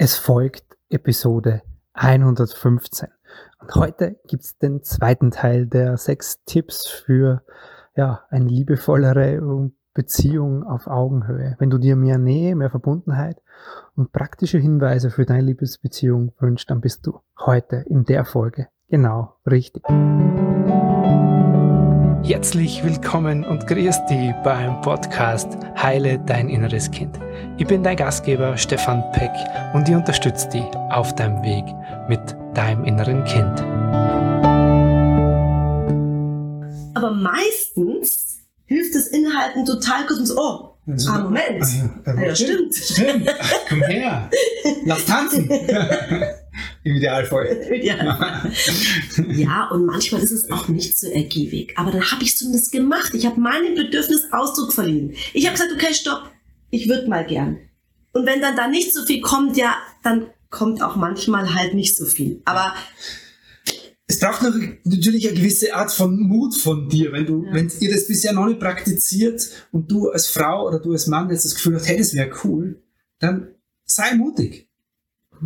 Es folgt Episode 115. Und heute gibt's den zweiten Teil der sechs Tipps für ja, eine liebevollere Beziehung auf Augenhöhe. Wenn du dir mehr Nähe, mehr Verbundenheit und praktische Hinweise für deine Liebesbeziehung wünschst, dann bist du heute in der Folge genau richtig. Herzlich willkommen und grüß dich beim Podcast Heile dein inneres Kind. Ich bin dein Gastgeber Stefan Peck und ich unterstütze dich auf deinem Weg mit deinem inneren Kind. Aber meistens hilft das Inhalten total kurz und so, oh, also, ah, Moment. Ah, ja, ja, stimmt. Stimmt. Komm her. Lass tanzen. Im Idealfall. ja, und manchmal ist es auch nicht so ergiebig. Aber dann habe ich zumindest gemacht. Ich habe meinem Bedürfnis Ausdruck verliehen. Ich habe gesagt, okay, stopp, ich würde mal gern. Und wenn dann da nicht so viel kommt, ja, dann kommt auch manchmal halt nicht so viel. Aber es braucht natürlich eine gewisse Art von Mut von dir, wenn du, ja. wenn ihr das bisher noch nicht praktiziert und du als Frau oder du als Mann jetzt das Gefühl hast, hey, das wäre cool, dann sei mutig.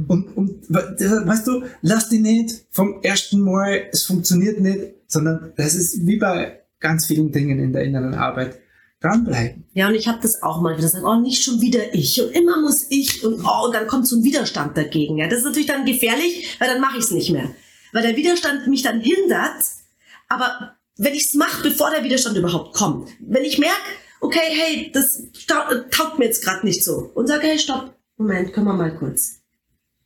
Und, und weißt du, lass dich nicht vom ersten Mal, es funktioniert nicht, sondern das ist wie bei ganz vielen Dingen in der inneren Arbeit. Dranbleiben. Ja, und ich habe das auch mal gesagt, oh, nicht schon wieder ich und immer muss ich und oh, und dann kommt so ein Widerstand dagegen. Ja, das ist natürlich dann gefährlich, weil dann mache ich es nicht mehr. Weil der Widerstand mich dann hindert, aber wenn ich es mache, bevor der Widerstand überhaupt kommt, wenn ich merke, okay, hey, das taugt mir jetzt gerade nicht so und sage, hey, stopp, Moment, können wir mal kurz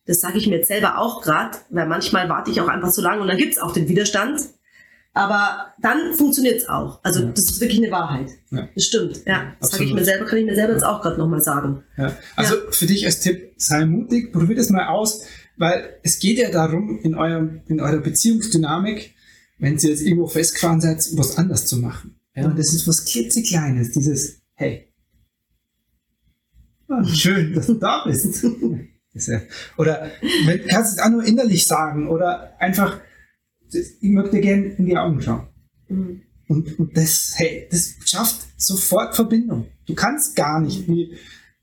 das sage ich mir jetzt selber auch gerade, weil manchmal warte ich auch einfach so lange und dann gibt's auch den Widerstand. Aber dann funktioniert's auch. Also ja. das ist wirklich eine Wahrheit. Ja. Das stimmt. Ja, das sage ich mir selber, kann ich mir selber jetzt auch gerade nochmal sagen. Ja. Also für dich als Tipp, sei mutig, probier das mal aus, weil es geht ja darum, in, eurem, in eurer Beziehungsdynamik, wenn ihr jetzt irgendwo festgefahren seid, was anders zu machen. Ja, und das ist was klitzekleines, dieses, hey, oh, schön, dass du da bist. Oder wenn, kannst du es auch nur innerlich sagen oder einfach, ich möchte gerne in die Augen schauen. Mhm. Und, und das, hey, das schafft sofort Verbindung. Du kannst gar nicht, wie,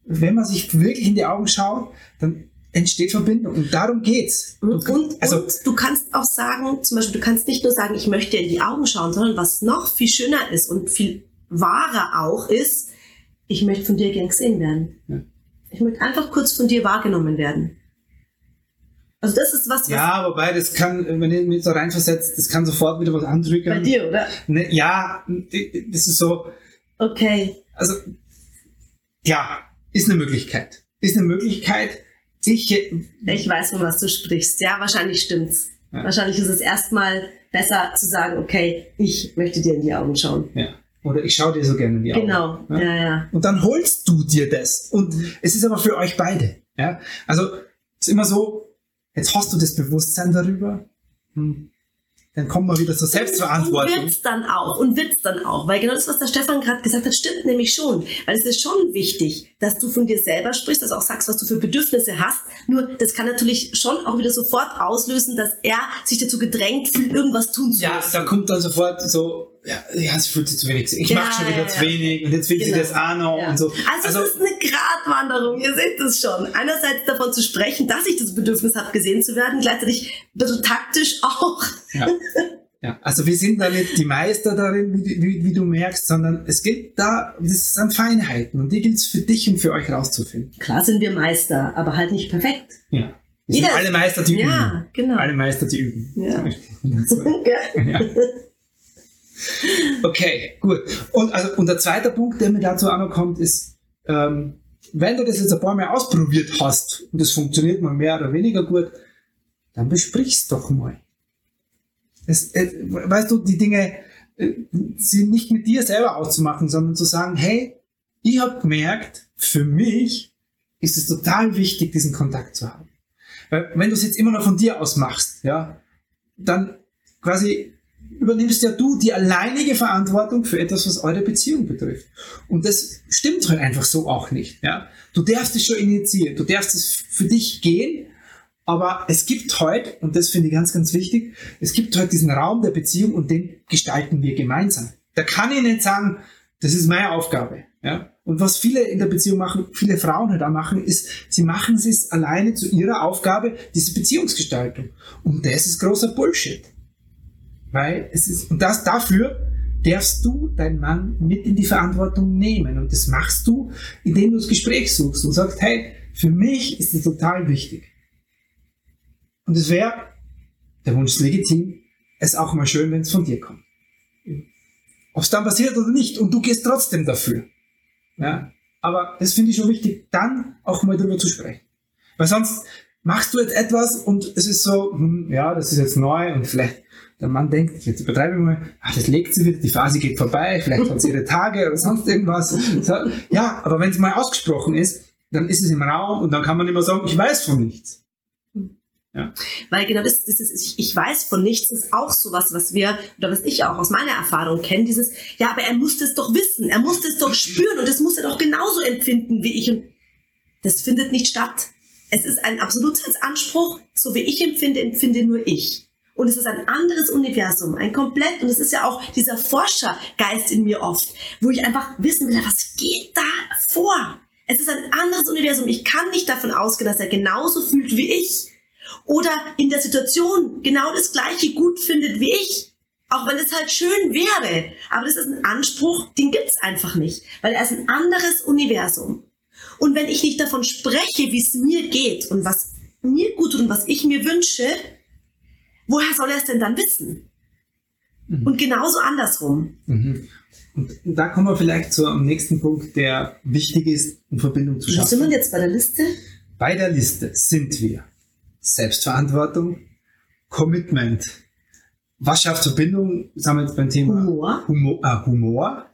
wenn man sich wirklich in die Augen schaut, dann entsteht Verbindung. Und darum geht's. Und, und, also, und du kannst auch sagen, zum Beispiel, du kannst nicht nur sagen, ich möchte in die Augen schauen, sondern was noch viel schöner ist und viel wahrer auch ist, ich möchte von dir gern gesehen werden. Ja. Ich möchte einfach kurz von dir wahrgenommen werden. Also das ist was, was Ja, wobei das kann, wenn ihr mich so reinversetzt, das kann sofort wieder was andrücken. Bei dir, oder? Ne, ja, das ist so. Okay. Also, ja, ist eine Möglichkeit. Ist eine Möglichkeit. Ich, ich weiß, von was du sprichst. Ja, wahrscheinlich stimmt's. Ja. Wahrscheinlich ist es erstmal besser zu sagen, okay, ich möchte dir in die Augen schauen. Ja. Oder ich schaue dir so gerne in die Augen. Genau, ja? ja, ja. Und dann holst du dir das. Und es ist aber für euch beide. Ja? Also es ist immer so, jetzt hast du das Bewusstsein darüber. Hm dann kommen wir wieder zur Selbstverantwortung. Und wird's dann auch. Und wird's dann auch. Weil genau das, was der Stefan gerade gesagt hat, stimmt nämlich schon. Weil es ist schon wichtig, dass du von dir selber sprichst, dass du auch sagst, was du für Bedürfnisse hast. Nur, das kann natürlich schon auch wieder sofort auslösen, dass er sich dazu gedrängt fühlt, irgendwas tun zu müssen. Ja, da kommt dann sofort so, ja, ja sie fühlt sich zu wenig. Ich ja, mache schon wieder ja, zu wenig und jetzt will genau. sie das auch noch und so. Also, also es ist eine Gratwanderung, ihr seht es schon. Einerseits davon zu sprechen, dass ich das Bedürfnis habe, gesehen zu werden, gleichzeitig ein bisschen taktisch auch. Ja. Ja, also wir sind da nicht die Meister darin, wie, wie, wie, du merkst, sondern es geht da, das sind Feinheiten und die gilt es für dich und für euch rauszufinden. Klar sind wir Meister, aber halt nicht perfekt. Ja. Wir sind alle Meister, die üben. Ja, genau. Alle Meister, die üben. Ja. ja. Okay, gut. Und, also, und der zweite Punkt, der mir dazu auch noch kommt, ist, ähm, wenn du das jetzt ein paar Mal ausprobiert hast und es funktioniert mal mehr oder weniger gut, dann besprich's doch mal. Es, äh, weißt du, die Dinge äh, sind nicht mit dir selber auszumachen, sondern zu sagen, hey, ich habe gemerkt, für mich ist es total wichtig, diesen Kontakt zu haben. Weil wenn du es jetzt immer noch von dir aus machst, ja, dann quasi übernimmst ja du die alleinige Verantwortung für etwas, was eure Beziehung betrifft. Und das stimmt halt einfach so auch nicht. Ja? Du darfst es schon initiieren, du darfst es für dich gehen, aber es gibt heute, und das finde ich ganz, ganz wichtig, es gibt heute diesen Raum der Beziehung und den gestalten wir gemeinsam. Da kann ich nicht sagen, das ist meine Aufgabe. Ja? Und was viele in der Beziehung machen, viele Frauen halt auch machen, ist, sie machen es alleine zu ihrer Aufgabe, diese Beziehungsgestaltung. Und das ist großer Bullshit. Weil es ist, und das dafür darfst du deinen Mann mit in die Verantwortung nehmen. Und das machst du, indem du das Gespräch suchst und sagst, hey, für mich ist das total wichtig. Und es wäre, der Wunsch ist legitim, es auch mal schön, wenn es von dir kommt. Ob es dann passiert oder nicht, und du gehst trotzdem dafür. Ja? Aber das finde ich schon wichtig, dann auch mal drüber zu sprechen. Weil sonst machst du jetzt etwas und es ist so, hm, ja, das ist jetzt neu und vielleicht der Mann denkt, jetzt übertreibe ich mal, ach, das legt sie wieder, die Phase geht vorbei, vielleicht hat sie ihre Tage oder sonst irgendwas. Ja, aber wenn es mal ausgesprochen ist, dann ist es im Raum und dann kann man immer sagen, ich weiß von nichts. Ja. Weil genau das, das ist, ich, weiß von nichts, ist auch sowas, was wir, oder was ich auch aus meiner Erfahrung kenne, dieses, ja, aber er muss das doch wissen, er muss das doch spüren und das muss er doch genauso empfinden wie ich. Und das findet nicht statt. Es ist ein Absolutheitsanspruch, so wie ich empfinde, empfinde nur ich. Und es ist ein anderes Universum, ein komplett, und es ist ja auch dieser Forschergeist in mir oft, wo ich einfach wissen will, was geht da vor? Es ist ein anderes Universum. Ich kann nicht davon ausgehen, dass er genauso fühlt wie ich oder in der Situation genau das Gleiche gut findet wie ich. Auch wenn es halt schön wäre. Aber das ist ein Anspruch, den gibt's einfach nicht. Weil er ist ein anderes Universum. Und wenn ich nicht davon spreche, wie es mir geht und was mir gut tut und was ich mir wünsche, woher soll er es denn dann wissen? Mhm. Und genauso andersrum. Mhm. Und da kommen wir vielleicht zu einem nächsten Punkt, der wichtig ist, um Verbindung zu schaffen. Wo sind wir jetzt bei der Liste? Bei der Liste sind wir Selbstverantwortung, Commitment. Was schafft Verbindung? Sind wir jetzt beim Thema Humor. Humor, äh, Humor.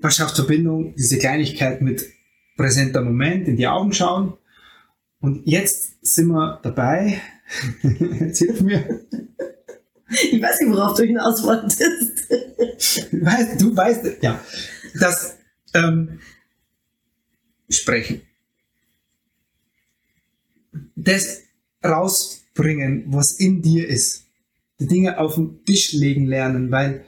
Was schafft Verbindung? Diese Kleinigkeit mit präsenter Moment, in die Augen schauen. Und jetzt sind wir dabei. Jetzt hilf mir. Ich weiß nicht, worauf du hinaus wolltest. weißt, du weißt, ja, das ähm, Sprechen. Das rausbringen, was in dir ist. Die Dinge auf den Tisch legen lernen, weil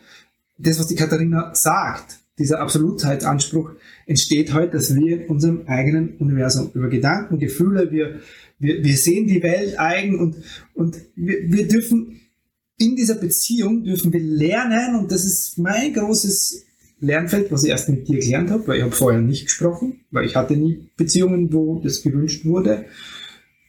das, was die Katharina sagt, dieser Absolutheitsanspruch entsteht heute, dass wir in unserem eigenen Universum über Gedanken, Gefühle, wir, wir, wir sehen die Welt eigen und, und wir, wir dürfen in dieser Beziehung dürfen wir lernen und das ist mein großes Lernfeld, was ich erst mit dir gelernt habe, weil ich habe vorher nicht gesprochen, weil ich hatte nie Beziehungen, wo das gewünscht wurde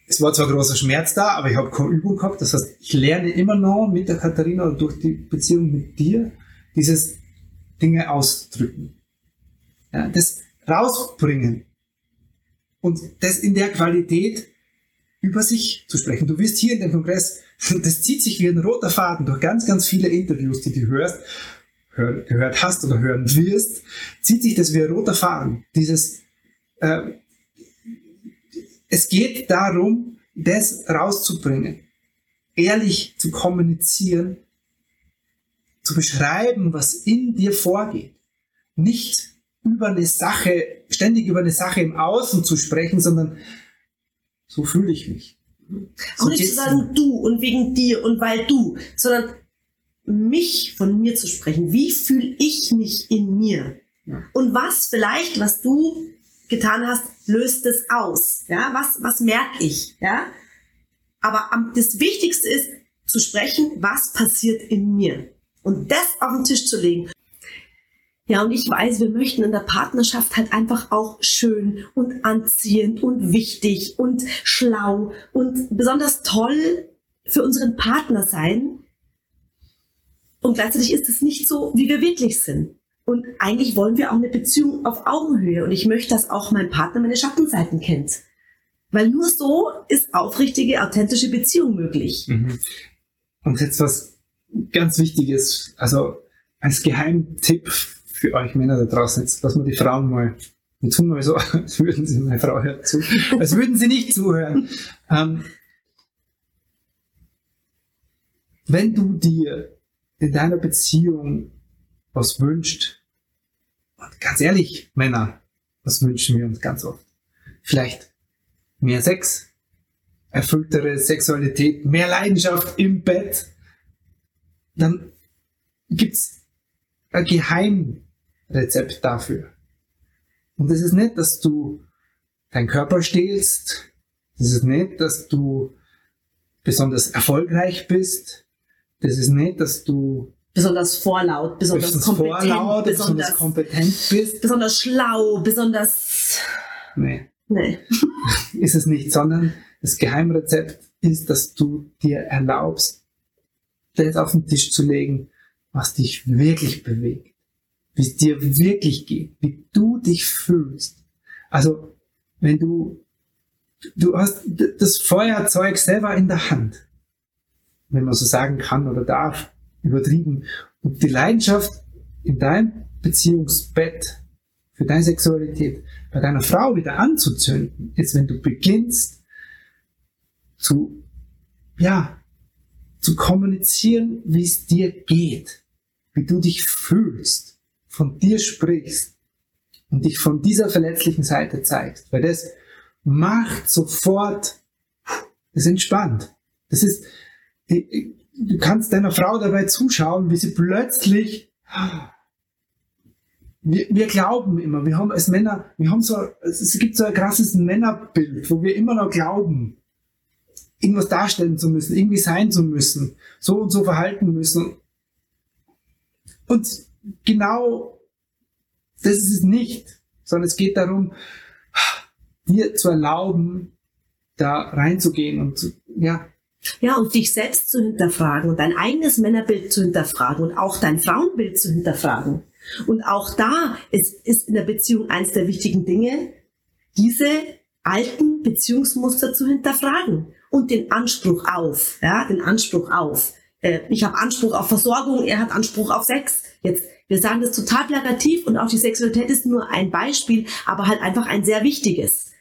es war zwar großer Schmerz da, aber ich habe keine Übung gehabt. Das heißt, ich lerne immer noch mit der Katharina und durch die Beziehung mit dir dieses Dinge ausdrücken. Ja, das rausbringen. Und das in der Qualität über sich zu sprechen. Du wirst hier in dem Kongress, das zieht sich wie ein roter Faden durch ganz, ganz viele Interviews, die du hörst, hör, gehört hast oder hören wirst, zieht sich das wie ein roter Faden. Dieses, äh, es geht darum, das rauszubringen, ehrlich zu kommunizieren, zu beschreiben, was in dir vorgeht. Nicht über eine Sache, ständig über eine Sache im Außen zu sprechen, sondern so fühle ich mich. So Auch nicht zu sagen, du und wegen dir und weil du, sondern mich von mir zu sprechen. Wie fühle ich mich in mir? Ja. Und was vielleicht, was du getan hast, löst es aus. Ja, was, was merke ich? Ja, aber am, das Wichtigste ist zu sprechen, was passiert in mir und das auf den Tisch zu legen. Ja, und ich weiß, wir möchten in der Partnerschaft halt einfach auch schön und anziehend und wichtig und schlau und besonders toll für unseren Partner sein. Und gleichzeitig ist es nicht so, wie wir wirklich sind. Und eigentlich wollen wir auch eine Beziehung auf Augenhöhe. Und ich möchte, dass auch mein Partner meine Schattenseiten kennt. Weil nur so ist aufrichtige, authentische Beziehung möglich. Mhm. Und jetzt was ganz Wichtiges, also als Geheimtipp für euch Männer da draußen, jetzt lassen wir die Frauen mal, wir tun mal so, als würden sie, meine Frau hört zu, als würden sie nicht zuhören. Ähm, wenn du dir in deiner Beziehung was wünscht, und ganz ehrlich, Männer, was wünschen wir uns ganz oft? Vielleicht mehr Sex, erfülltere Sexualität, mehr Leidenschaft im Bett. Dann gibt's ein Geheimrezept dafür. Und das ist nicht, dass du deinen Körper stehlst. Das ist nicht, dass du besonders erfolgreich bist. Das ist nicht, dass du besonders vorlaut, besonders, besonders kompetent, vorlaut, besonders, besonders kompetent bist. Besonders schlau, besonders. Nee. Nee. ist es nicht, sondern das Geheimrezept ist, dass du dir erlaubst, das auf den Tisch zu legen, was dich wirklich bewegt, wie es dir wirklich geht, wie du dich fühlst. Also, wenn du, du hast das Feuerzeug selber in der Hand, wenn man so sagen kann oder darf, übertrieben, und die Leidenschaft in deinem Beziehungsbett für deine Sexualität bei deiner Frau wieder anzuzünden, ist, wenn du beginnst zu, ja, zu kommunizieren, wie es dir geht, wie du dich fühlst, von dir sprichst und dich von dieser verletzlichen Seite zeigst, weil das macht sofort, das entspannt. Das ist, du kannst deiner Frau dabei zuschauen, wie sie plötzlich wir, wir glauben immer, wir haben als Männer, wir haben so, es gibt so ein krasses Männerbild, wo wir immer noch glauben, irgendwas darstellen zu müssen, irgendwie sein zu müssen, so und so verhalten müssen. Und genau das ist es nicht, sondern es geht darum, dir zu erlauben, da reinzugehen und zu, ja. Ja, und dich selbst zu hinterfragen und dein eigenes Männerbild zu hinterfragen und auch dein Frauenbild zu hinterfragen. Und auch da ist, ist in der Beziehung eines der wichtigen Dinge, diese alten Beziehungsmuster zu hinterfragen und den Anspruch auf, ja, den Anspruch auf. Äh, ich habe Anspruch auf Versorgung, er hat Anspruch auf Sex. Jetzt, wir sagen das total plakativ und auch die Sexualität ist nur ein Beispiel, aber halt einfach ein sehr wichtiges.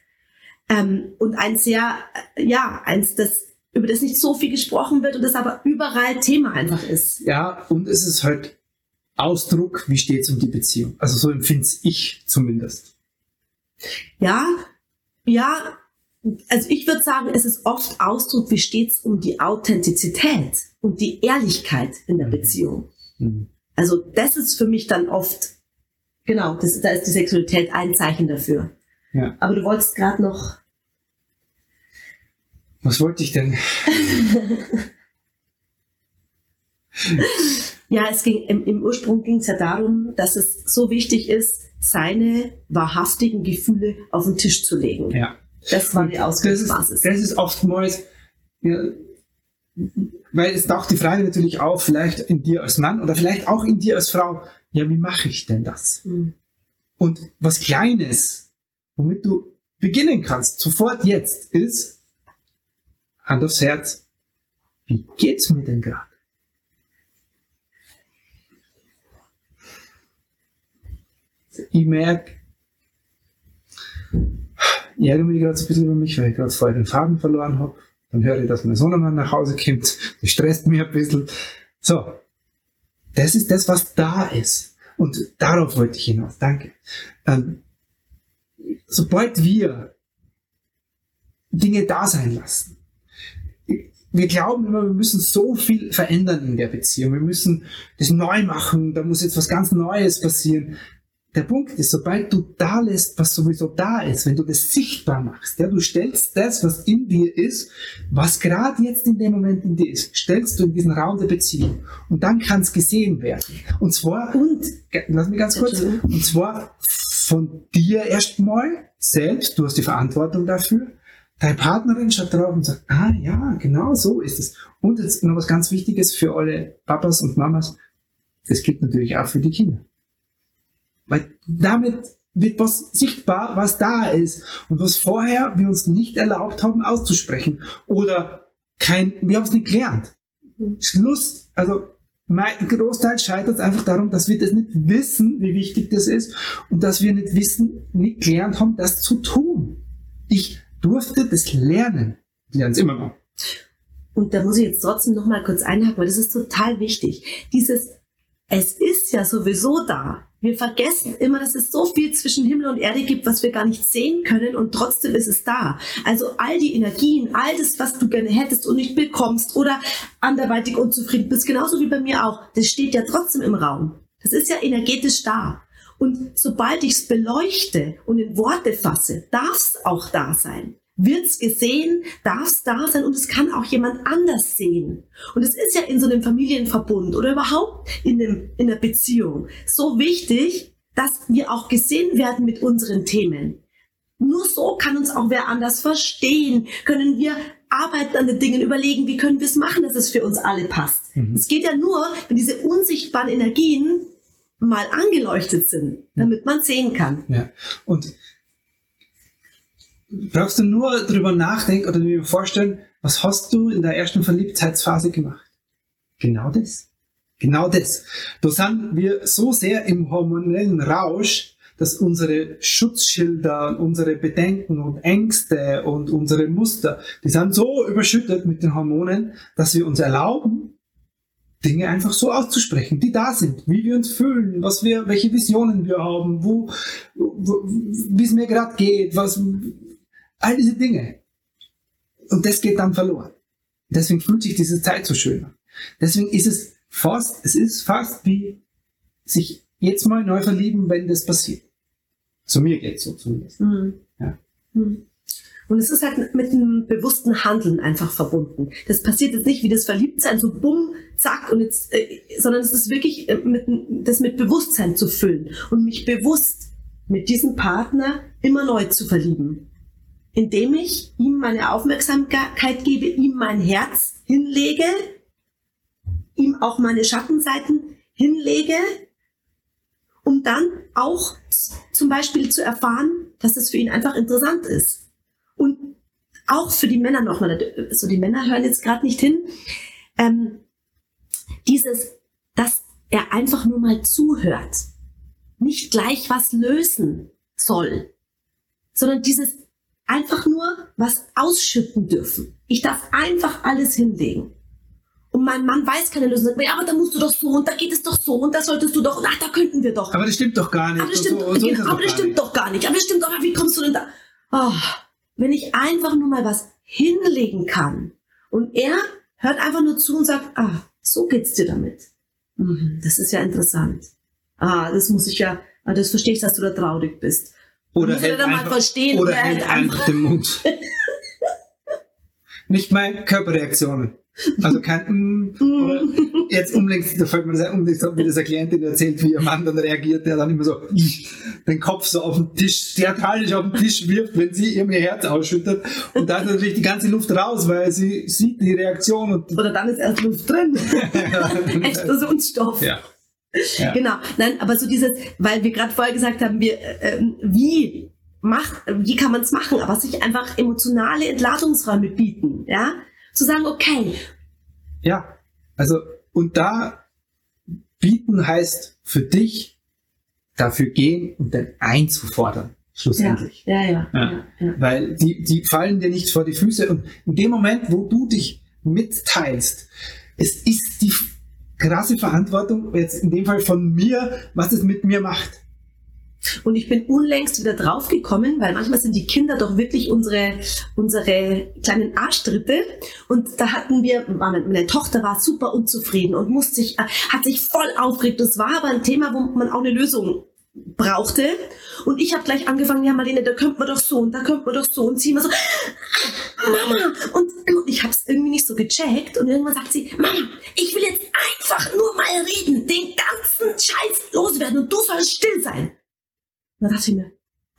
Ähm, und ein sehr, äh, ja, eins, das über das nicht so viel gesprochen wird und das aber überall Thema einfach ist. Ja, und es ist halt Ausdruck, wie steht es um die Beziehung. Also so empfinde ich zumindest. Ja, ja, also ich würde sagen, es ist oft Ausdruck, wie steht es um die Authentizität und die Ehrlichkeit in der mhm. Beziehung. Mhm. Also das ist für mich dann oft, genau, das, da ist die Sexualität ein Zeichen dafür. Ja. Aber du wolltest gerade noch. Was wollte ich denn? Ja, es ging, im, im Ursprung ging es ja darum, dass es so wichtig ist, seine wahrhaftigen Gefühle auf den Tisch zu legen. Ja. Das war die Ausgangsbasis. Das, das ist, oftmals, ja, weil es taucht die Frage natürlich auf, vielleicht in dir als Mann oder vielleicht auch in dir als Frau, ja, wie mache ich denn das? Mhm. Und was Kleines, womit du beginnen kannst, sofort jetzt, ist Hand aufs Herz. Wie geht's mir denn gerade? ich merke, ärgere mich gerade so ein bisschen über mich, weil ich gerade vorher den Faden verloren habe. Dann höre ich, dass mein Sohnemann nach Hause kommt. Das stresst mich ein bisschen. So. Das ist das, was da ist. Und darauf wollte ich hinaus. Danke. Ähm, sobald wir Dinge da sein lassen, wir glauben immer, wir müssen so viel verändern in der Beziehung. Wir müssen das neu machen. Da muss jetzt was ganz Neues passieren. Der Punkt ist, sobald du da lässt, was sowieso da ist, wenn du das sichtbar machst, ja, du stellst das, was in dir ist, was gerade jetzt in dem Moment in dir ist, stellst du in diesen Raum der Beziehung. Und dann kann es gesehen werden. Und zwar, und, lass mich ganz kurz, und zwar von dir erstmal selbst, du hast die Verantwortung dafür, deine Partnerin schaut drauf und sagt, ah ja, genau so ist es. Und jetzt noch was ganz Wichtiges für alle Papas und Mamas, das gilt natürlich auch für die Kinder. Weil damit wird was sichtbar, was da ist und was vorher wir uns nicht erlaubt haben auszusprechen oder kein, wir haben es nicht gelernt. Mhm. Schluss, also mein Großteil scheitert einfach darum, dass wir das nicht wissen, wie wichtig das ist und dass wir nicht wissen, nicht gelernt haben, das zu tun. Ich durfte das lernen. Ich lerne es immer noch. Und da muss ich jetzt trotzdem noch mal kurz einhaken, weil das ist total wichtig. Dieses, es ist ja sowieso da. Wir vergessen immer, dass es so viel zwischen Himmel und Erde gibt, was wir gar nicht sehen können und trotzdem ist es da. Also all die Energien, all das, was du gerne hättest und nicht bekommst oder anderweitig unzufrieden bist, genauso wie bei mir auch, das steht ja trotzdem im Raum. Das ist ja energetisch da. Und sobald ich es beleuchte und in Worte fasse, darf es auch da sein. Wird es gesehen, darf es da sein und es kann auch jemand anders sehen. Und es ist ja in so einem Familienverbund oder überhaupt in, einem, in einer Beziehung so wichtig, dass wir auch gesehen werden mit unseren Themen. Nur so kann uns auch wer anders verstehen, können wir arbeiten an den Dingen, überlegen, wie können wir es machen, dass es für uns alle passt. Mhm. Es geht ja nur, wenn diese unsichtbaren Energien mal angeleuchtet sind, damit man sehen kann. Ja. Und brauchst du nur drüber nachdenken oder dir vorstellen, was hast du in der ersten Verliebtheitsphase gemacht? Genau das. Genau das. Da sind wir so sehr im hormonellen Rausch, dass unsere Schutzschilder, unsere Bedenken und Ängste und unsere Muster, die sind so überschüttet mit den Hormonen, dass wir uns erlauben, Dinge einfach so auszusprechen, die da sind, wie wir uns fühlen, was wir, welche Visionen wir haben, wo, wo wie es mir gerade geht, was, all diese Dinge. Und das geht dann verloren. Deswegen fühlt sich diese Zeit so schön Deswegen ist es fast, es ist fast wie sich jetzt mal neu verlieben, wenn das passiert. Zu mir geht es so zumindest. Mhm. Ja. Mhm. Und es ist halt mit einem bewussten Handeln einfach verbunden. Das passiert jetzt nicht wie das Verliebtsein, so bumm, zack, und jetzt, äh, sondern es ist wirklich äh, mit, das mit Bewusstsein zu füllen und mich bewusst mit diesem Partner immer neu zu verlieben. Indem ich ihm meine Aufmerksamkeit gebe, ihm mein Herz hinlege, ihm auch meine Schattenseiten hinlege, um dann auch zum Beispiel zu erfahren, dass es für ihn einfach interessant ist. Und auch für die Männer nochmal, so die Männer hören jetzt gerade nicht hin, ähm, dieses, dass er einfach nur mal zuhört, nicht gleich was lösen soll, sondern dieses einfach nur was ausschütten dürfen. Ich darf einfach alles hinlegen. Und mein Mann weiß keine Lösung. Ja, aber da musst du doch so und da geht es doch so und da solltest du doch, ach, da könnten wir doch. Aber das stimmt doch gar nicht. Aber das stimmt, so, so genau, aber das stimmt doch gar nicht. Aber das stimmt doch, wie kommst du denn da? Oh, wenn ich einfach nur mal was hinlegen kann und er hört einfach nur zu und sagt, ah, so geht's dir damit. Mhm, das ist ja interessant. Ah, das muss ich ja, ah, das verstehe ich, dass du da traurig bist. Oder hält einfach, mal verstehen, oder hält einfach den Mund. Nicht mal Körperreaktionen. Also kein mm, jetzt unlängst, da fällt mir das ein, unlängst hat mir das eine Klientin erzählt, wie ihr Mann dann reagiert, der dann immer so den Kopf so auf den Tisch, theatralisch auf den Tisch wirft, wenn sie ihr Herz ausschüttet. Und da ist natürlich die ganze Luft raus, weil sie sieht die Reaktion. Und Oder dann ist erst Luft drin. Explosionsstoff. Ja. Ja. Genau. Nein, aber so dieses, weil wir gerade vorher gesagt haben, wir, äh, wie macht, wie kann man es machen, aber sich einfach emotionale Entladungsräume bieten, ja? zu sagen, okay. Ja, also, und da bieten heißt für dich dafür gehen und dann einzufordern, schlussendlich. Ja, ja, ja. ja. ja, Weil die, die fallen dir nicht vor die Füße und in dem Moment, wo du dich mitteilst, es ist die krasse Verantwortung, jetzt in dem Fall von mir, was es mit mir macht. Und ich bin unlängst wieder draufgekommen, weil manchmal sind die Kinder doch wirklich unsere, unsere kleinen Arschtritte. Und da hatten wir, meine Tochter war super unzufrieden und musste sich, hat sich voll aufgeregt. Das war aber ein Thema, wo man auch eine Lösung brauchte. Und ich habe gleich angefangen, ja Marlene, da könnte man doch so und da könnte man doch so. Und sie immer so, Mama. Und, ich habe es irgendwie nicht so gecheckt. Und irgendwann sagt sie, Mama, ich will jetzt einfach nur mal reden, den ganzen Scheiß loswerden und du sollst still sein. Und dann dachte ich mir,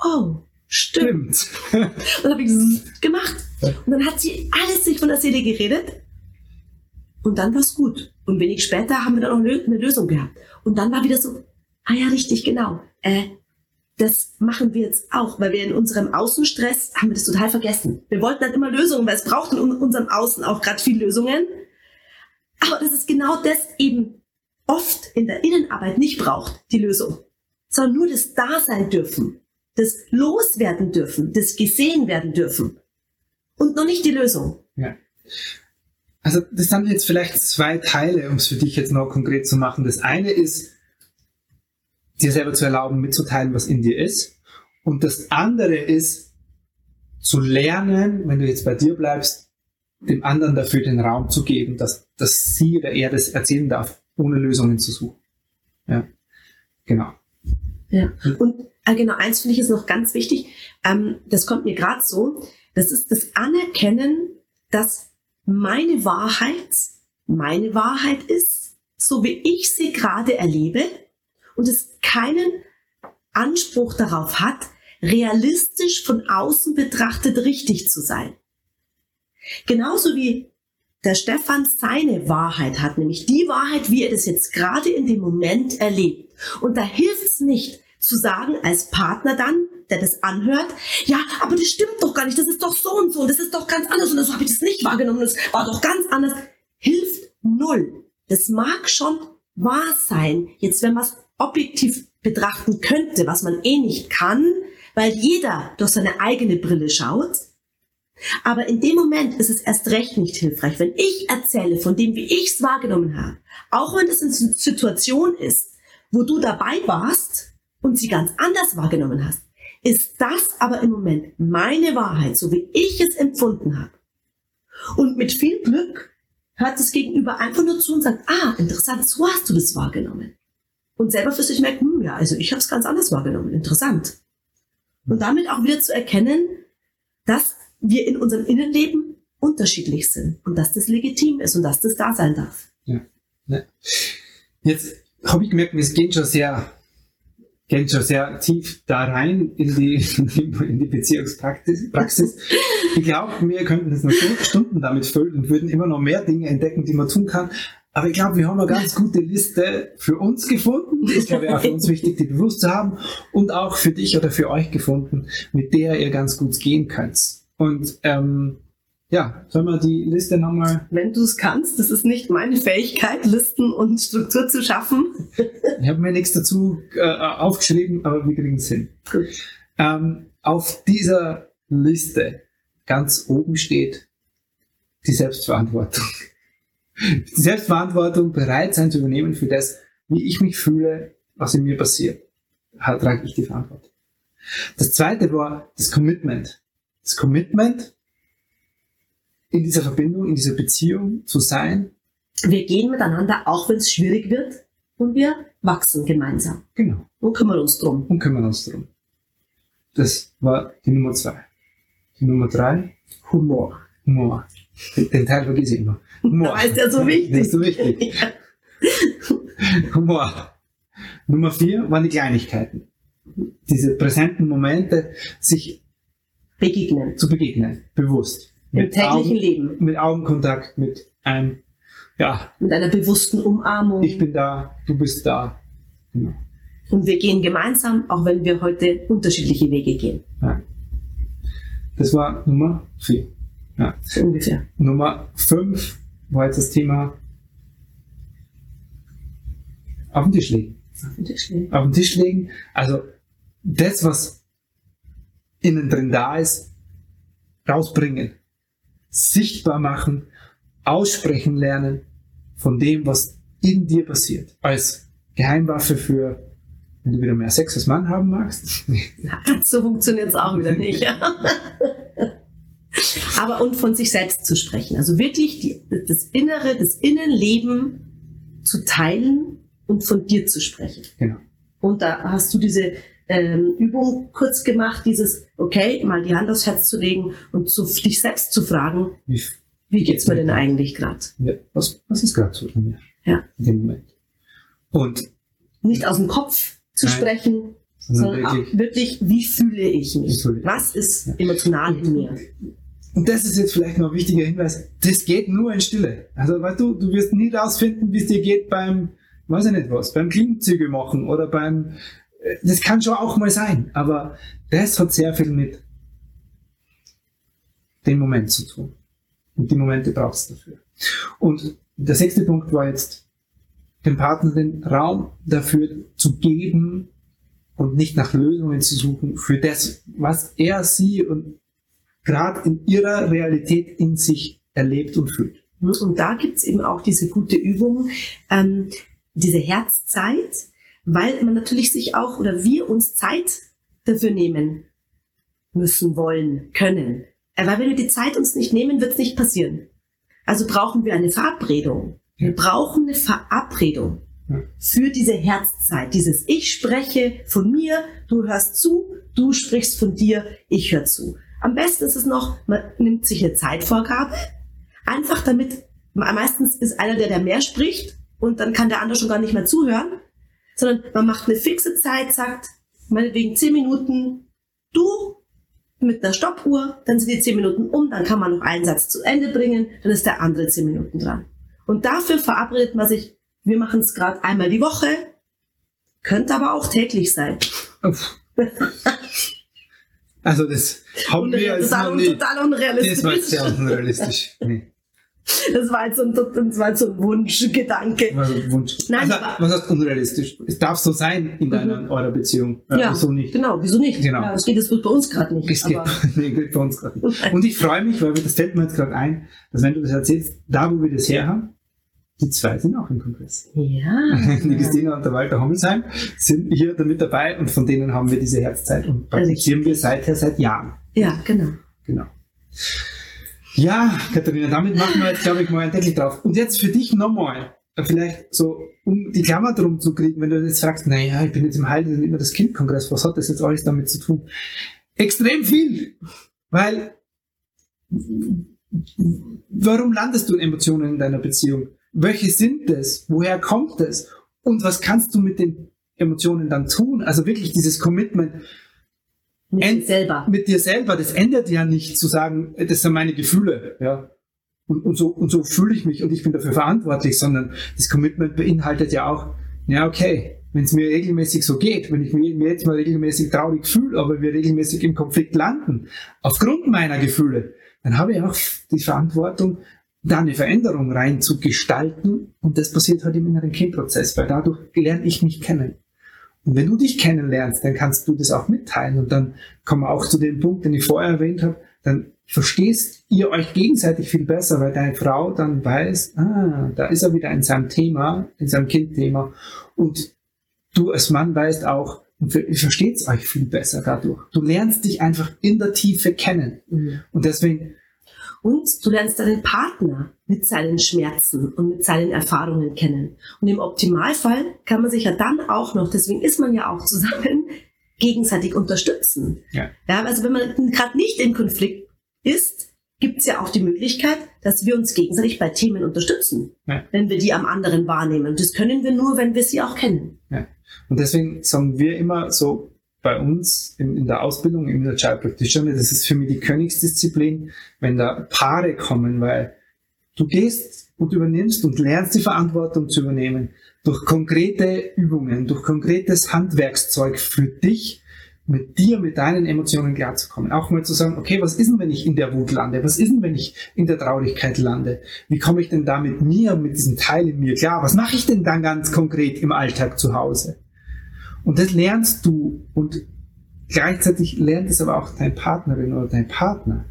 oh, stimmt. stimmt. und dann habe ich gemacht. Und dann hat sie alles sich von der Seele geredet. Und dann war es gut. Und wenig später haben wir dann auch eine Lösung gehabt. Und dann war wieder so, ah ja, richtig, genau. Äh, das machen wir jetzt auch, weil wir in unserem Außenstress haben wir das total vergessen. Wir wollten dann immer Lösungen, weil es braucht in unserem Außen auch gerade viel Lösungen. Aber das ist genau das eben oft in der Innenarbeit nicht braucht, die Lösung sondern nur das Dasein dürfen, das Loswerden dürfen, das Gesehen werden dürfen. Und noch nicht die Lösung. Ja. Also das sind jetzt vielleicht zwei Teile, um es für dich jetzt noch konkret zu machen. Das eine ist, dir selber zu erlauben, mitzuteilen, was in dir ist. Und das andere ist, zu lernen, wenn du jetzt bei dir bleibst, dem anderen dafür den Raum zu geben, dass, dass sie oder er das erzählen darf, ohne Lösungen zu suchen. Ja, genau. Ja. Und äh, genau, eins finde ich ist noch ganz wichtig. Ähm, das kommt mir gerade so. Das ist das Anerkennen, dass meine Wahrheit meine Wahrheit ist, so wie ich sie gerade erlebe und es keinen Anspruch darauf hat, realistisch von außen betrachtet richtig zu sein. Genauso wie der Stefan seine Wahrheit hat, nämlich die Wahrheit, wie er das jetzt gerade in dem Moment erlebt. Und da hilft es nicht zu sagen als Partner dann, der das anhört, ja, aber das stimmt doch gar nicht, das ist doch so und so und das ist doch ganz anders und so habe ich das nicht wahrgenommen, das war doch ganz anders. Hilft null. Das mag schon wahr sein, jetzt wenn man es objektiv betrachten könnte, was man eh nicht kann, weil jeder durch seine eigene Brille schaut. Aber in dem Moment ist es erst recht nicht hilfreich, wenn ich erzähle von dem, wie ich es wahrgenommen habe. Auch wenn es eine Situation ist, wo du dabei warst und sie ganz anders wahrgenommen hast, ist das aber im Moment meine Wahrheit, so wie ich es empfunden habe. Und mit viel Glück hört das Gegenüber einfach nur zu und sagt, ah, interessant, so hast du das wahrgenommen. Und selber für sich merkt, hm, ja, also ich habe es ganz anders wahrgenommen, interessant. Und damit auch wieder zu erkennen, dass wir in unserem Innenleben unterschiedlich sind und dass das legitim ist und dass das da sein darf. Ja. ja. Jetzt habe ich gemerkt, wir gehen schon sehr, gehen schon sehr tief da rein in die, in die Beziehungspraxis. Praxis. Ich glaube, wir könnten jetzt noch Stunden damit füllen und würden immer noch mehr Dinge entdecken, die man tun kann. Aber ich glaube, wir haben eine ganz gute Liste für uns gefunden. Ist, glaube ich, auch für uns wichtig, die bewusst zu haben. Und auch für dich oder für euch gefunden, mit der ihr ganz gut gehen könnt. Und ähm, ja, sollen wir die Liste nochmal. Wenn du es kannst, das ist nicht meine Fähigkeit, Listen und Struktur zu schaffen. ich habe mir nichts dazu äh, aufgeschrieben, aber wir kriegen es hin. Gut. Ähm, auf dieser Liste ganz oben steht die Selbstverantwortung die Selbstverantwortung bereit sein zu übernehmen für das, wie ich mich fühle, was in mir passiert, trage ich die Verantwortung. Das zweite war das Commitment. Das Commitment, in dieser Verbindung, in dieser Beziehung zu sein. Wir gehen miteinander, auch wenn es schwierig wird, und wir wachsen gemeinsam. Genau. Und kümmern uns drum. Und kümmern uns drum. Das war die Nummer zwei. Die Nummer drei? Humor. Humor. Den Teil vergesse ich immer. Humor. Da ist ja so wichtig. Das ist so wichtig. Humor. Nummer vier waren die Kleinigkeiten. Diese präsenten Momente, sich begegnen. zu begegnen, bewusst. Im mit täglichen Augen, Leben. Mit Augenkontakt, mit einem, ja. Mit einer bewussten Umarmung. Ich bin da, du bist da. Genau. Und wir gehen gemeinsam, auch wenn wir heute unterschiedliche Wege gehen. Ja. Das war Nummer vier. Ja. So ungefähr. Nummer 5 war jetzt das Thema auf den Tisch legen. Auf den Tisch legen. Auf den Tisch legen. Also das, was innen drin da ist, rausbringen. Sichtbar machen, aussprechen lernen von dem, was in dir passiert. Als Geheimwaffe für, wenn du wieder mehr Sex als Mann haben magst. so funktioniert es auch wieder nicht. aber und von sich selbst zu sprechen. Also wirklich die, das Innere, das Innenleben zu teilen und von dir zu sprechen. Genau. Und da hast du diese ähm, Übung kurz gemacht, dieses, okay, mal die Hand aufs Herz zu legen und zu, dich selbst zu fragen, wie, wie geht's mir denn eigentlich gerade? Ja, was, was ist gerade so in mir? Ja. In dem Moment. Und nicht aus dem Kopf zu Nein. sprechen, sondern wirklich, wirklich, wie fühle ich mich? Fühle was ist ja. emotional in mir? Und das ist jetzt vielleicht noch ein wichtiger Hinweis, das geht nur in Stille. Also, weißt du, du wirst nie rausfinden, wie es dir geht beim, weiß ich nicht was, beim Klimmzüge machen oder beim, das kann schon auch mal sein, aber das hat sehr viel mit dem Moment zu tun. Und die Momente brauchst du dafür. Und der sechste Punkt war jetzt, dem Partner den Raum dafür zu geben und nicht nach Lösungen zu suchen für das, was er, sie und gerade in ihrer Realität in sich erlebt und fühlt. Und da gibt es eben auch diese gute Übung, ähm, diese Herzzeit, weil man natürlich sich auch oder wir uns Zeit dafür nehmen müssen, wollen, können. Weil wenn wir die Zeit uns nicht nehmen, wird es nicht passieren. Also brauchen wir eine Verabredung. Wir brauchen eine Verabredung. Für diese Herzzeit. Dieses Ich spreche von mir, du hörst zu, du sprichst von dir, ich höre zu. Am besten ist es noch, man nimmt sich eine Zeitvorgabe, einfach damit, meistens ist einer der, der mehr spricht und dann kann der andere schon gar nicht mehr zuhören, sondern man macht eine fixe Zeit, sagt, meinetwegen zehn Minuten, du mit einer Stoppuhr, dann sind die zehn Minuten um, dann kann man noch einen Satz zu Ende bringen, dann ist der andere zehn Minuten dran. Und dafür verabredet man sich, wir machen es gerade einmal die Woche, könnte aber auch täglich sein. Also das haben wir jetzt total, noch nicht. total Das unrealistisch. war jetzt sehr unrealistisch. Nee. Das war jetzt so ein, das war jetzt so ein Wunschgedanke. War so ein Wunsch. Nein, also, was heißt unrealistisch? Es darf so sein in deiner eurer Beziehung. Äh, Ja, So nicht. Genau, wieso nicht? Genau. Ja, es geht jetzt bei uns gerade nicht. Es geht, nee, geht bei uns gerade nicht. Und ich freue mich, weil das fällt mir jetzt gerade ein, dass wenn du das erzählst, da wo wir das her haben, die zwei sind auch im Kongress. ja. Die Christina und der Walter Hommelsheim sind hier damit dabei und von denen haben wir diese Herzzeit und praktizieren wir seither seit Jahren. ja, genau. Genau. Ja, Katharina, damit machen wir jetzt, glaube ich, mal einen Deckel drauf. Und jetzt für dich nochmal, vielleicht so, um die Klammer drum zu kriegen, wenn du jetzt fragst, naja, ich bin jetzt im Heil, immer das Kindkongress, was hat das jetzt alles damit zu tun? Extrem viel, weil warum landest du in Emotionen in deiner Beziehung? Welche sind es? Woher kommt es? Und was kannst du mit den Emotionen dann tun? Also wirklich dieses Commitment, Mit End- sich selber. mit dir selber, das ändert ja nicht zu sagen, das sind meine Gefühle, ja. Und, und so, und so fühle ich mich und ich bin dafür verantwortlich, sondern das Commitment beinhaltet ja auch, ja, okay, wenn es mir regelmäßig so geht, wenn ich mir, jetzt mal regelmäßig traurig fühle, aber wir regelmäßig im Konflikt landen, aufgrund meiner Gefühle, dann habe ich auch die Verantwortung, da eine Veränderung rein zu gestalten und das passiert halt im inneren Kindprozess, weil dadurch lerne ich mich kennen. Und wenn du dich kennenlernst, dann kannst du das auch mitteilen. Und dann kommen wir auch zu dem Punkt, den ich vorher erwähnt habe, dann verstehst ihr euch gegenseitig viel besser, weil deine Frau dann weiß, ah, da ist er wieder in seinem Thema, in seinem Kindthema. Und du als Mann weißt auch, und ihr versteht euch viel besser dadurch. Du lernst dich einfach in der Tiefe kennen. Mhm. Und deswegen, Und du lernst deinen Partner mit seinen Schmerzen und mit seinen Erfahrungen kennen. Und im Optimalfall kann man sich ja dann auch noch, deswegen ist man ja auch zusammen, gegenseitig unterstützen. Ja. ja also wenn man gerade nicht im Konflikt ist, gibt es ja auch die Möglichkeit, dass wir uns gegenseitig bei Themen unterstützen, Ja. wenn wir die am anderen wahrnehmen. Und das können wir nur, wenn wir sie auch kennen. Und deswegen sagen wir immer so bei uns in, in der Ausbildung, in der Child Practitioner, das ist für mich die Königsdisziplin, wenn da Paare kommen, weil du gehst und übernimmst und lernst die Verantwortung zu übernehmen durch konkrete Übungen, durch konkretes Handwerkszeug für dich, mit dir, mit deinen Emotionen klarzukommen. Auch mal zu sagen, okay, was ist denn, wenn ich in der Wut lande? Was ist denn, wenn ich in der Traurigkeit lande? Wie komme ich denn da mit mir, mit diesem Teil in mir klar? Was mache ich denn dann ganz konkret im Alltag zu Hause? Und das lernst du und gleichzeitig lernt es aber auch deine Partnerin oder dein Partner.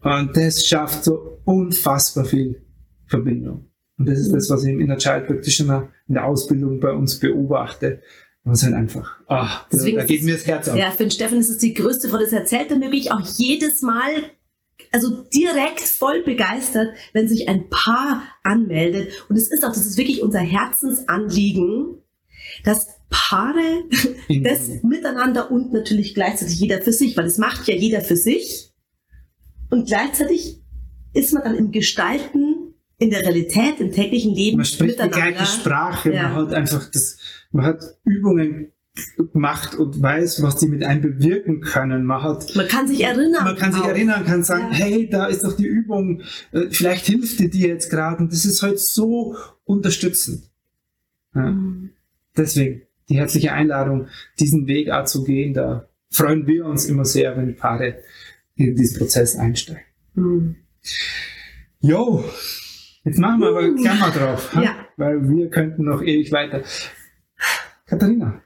Und das schafft so unfassbar viel Verbindung. Und das ist das, was ich im Inner Child Practitioner in der Ausbildung bei uns beobachte. Was halt einfach, ah, da, da ist geht es- mir das Herz auf. Ja, für den Steffen ist es die größte Freude. Das erzählt er mir wirklich auch jedes Mal, also direkt voll begeistert, wenn sich ein Paar anmeldet. Und es ist auch, das ist wirklich unser Herzensanliegen, dass Paare In- das miteinander und natürlich gleichzeitig jeder für sich, weil das macht ja jeder für sich. Und gleichzeitig ist man dann im Gestalten, in der Realität, im täglichen Leben man spricht die gleiche Sprache, Ja. man hat einfach das, man hat Übungen gemacht und weiß, was die mit einem bewirken können. Man hat Man kann sich erinnern. man kann sich auch. erinnern, kann sagen, Ja. hey, da ist doch die Übung, äh, vielleicht hilft die dir jetzt gerade und das ist halt so unterstützend. Ja. Mhm. Deswegen die herzliche Einladung, diesen Weg auch zu gehen, da freuen wir uns immer sehr, wenn Paare in diesen Prozess einsteigen. Mhm. Jo, jetzt machen wir aber. Klammer drauf, ha? Ja. weil wir könnten noch ewig weiter. Katharina,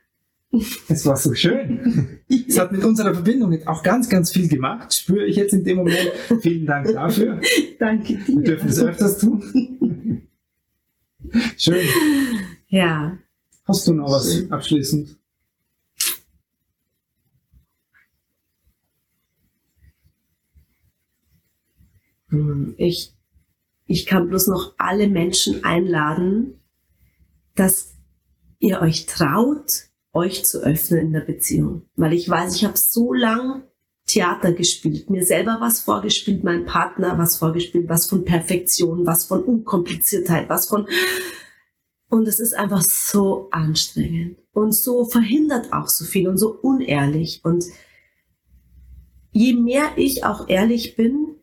es war so schön. Es hat mit unserer Verbindung auch ganz, ganz viel gemacht, spüre ich jetzt in dem Moment. Vielen Dank dafür. Danke Wir dir. dürfen es öfters tun. Schön. Ja. Hast du noch was abschließend? Hm, Ich, ich kann bloß noch alle Menschen einladen, dass ihr euch traut, euch zu öffnen in der Beziehung. Weil ich weiß, ich habe so lang Theater gespielt, mir selber was vorgespielt, meinem Partner was vorgespielt, was von Perfektion, was von Unkompliziertheit, was von... Und es ist einfach so anstrengend und so verhindert auch so viel und so unehrlich. Und je mehr ich auch ehrlich bin,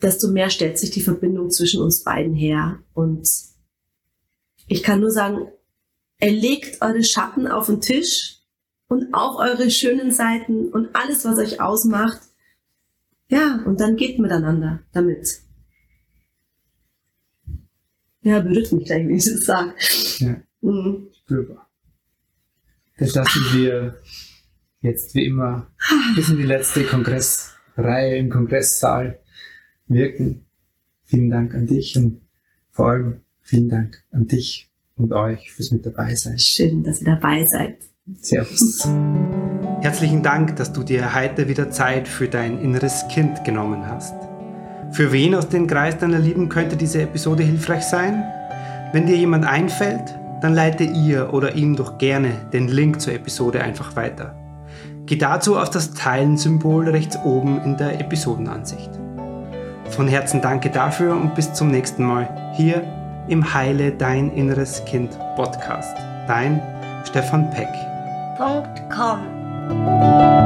desto mehr stellt sich die Verbindung zwischen uns beiden her. Und ich kann nur sagen, erlegt eure Schatten auf den Tisch und auch eure schönen Seiten und alles, was euch ausmacht. Ja, und dann geht miteinander damit. Ja, berührt mich gleich, wenn ich das sage. Ja. Mhm. Spürbar. Das lassen wir jetzt wie immer bis in die letzte Kongressreihe im Kongresssaal wirken. Vielen Dank an dich und vor allem vielen Dank an dich und euch fürs mit dabei sein. Schön, dass ihr dabei seid. Servus. Herzlichen Dank, dass du dir heute wieder Zeit für dein inneres Kind genommen hast. Für wen aus dem Kreis deiner Lieben könnte diese Episode hilfreich sein? Wenn dir jemand einfällt, dann leite ihr oder ihm doch gerne den Link zur Episode einfach weiter. Geh dazu auf das Teilen-Symbol rechts oben in der Episodenansicht. Von Herzen danke dafür und bis zum nächsten Mal hier im Heile Dein Inneres Kind Podcast. Dein Stefan Peck. .com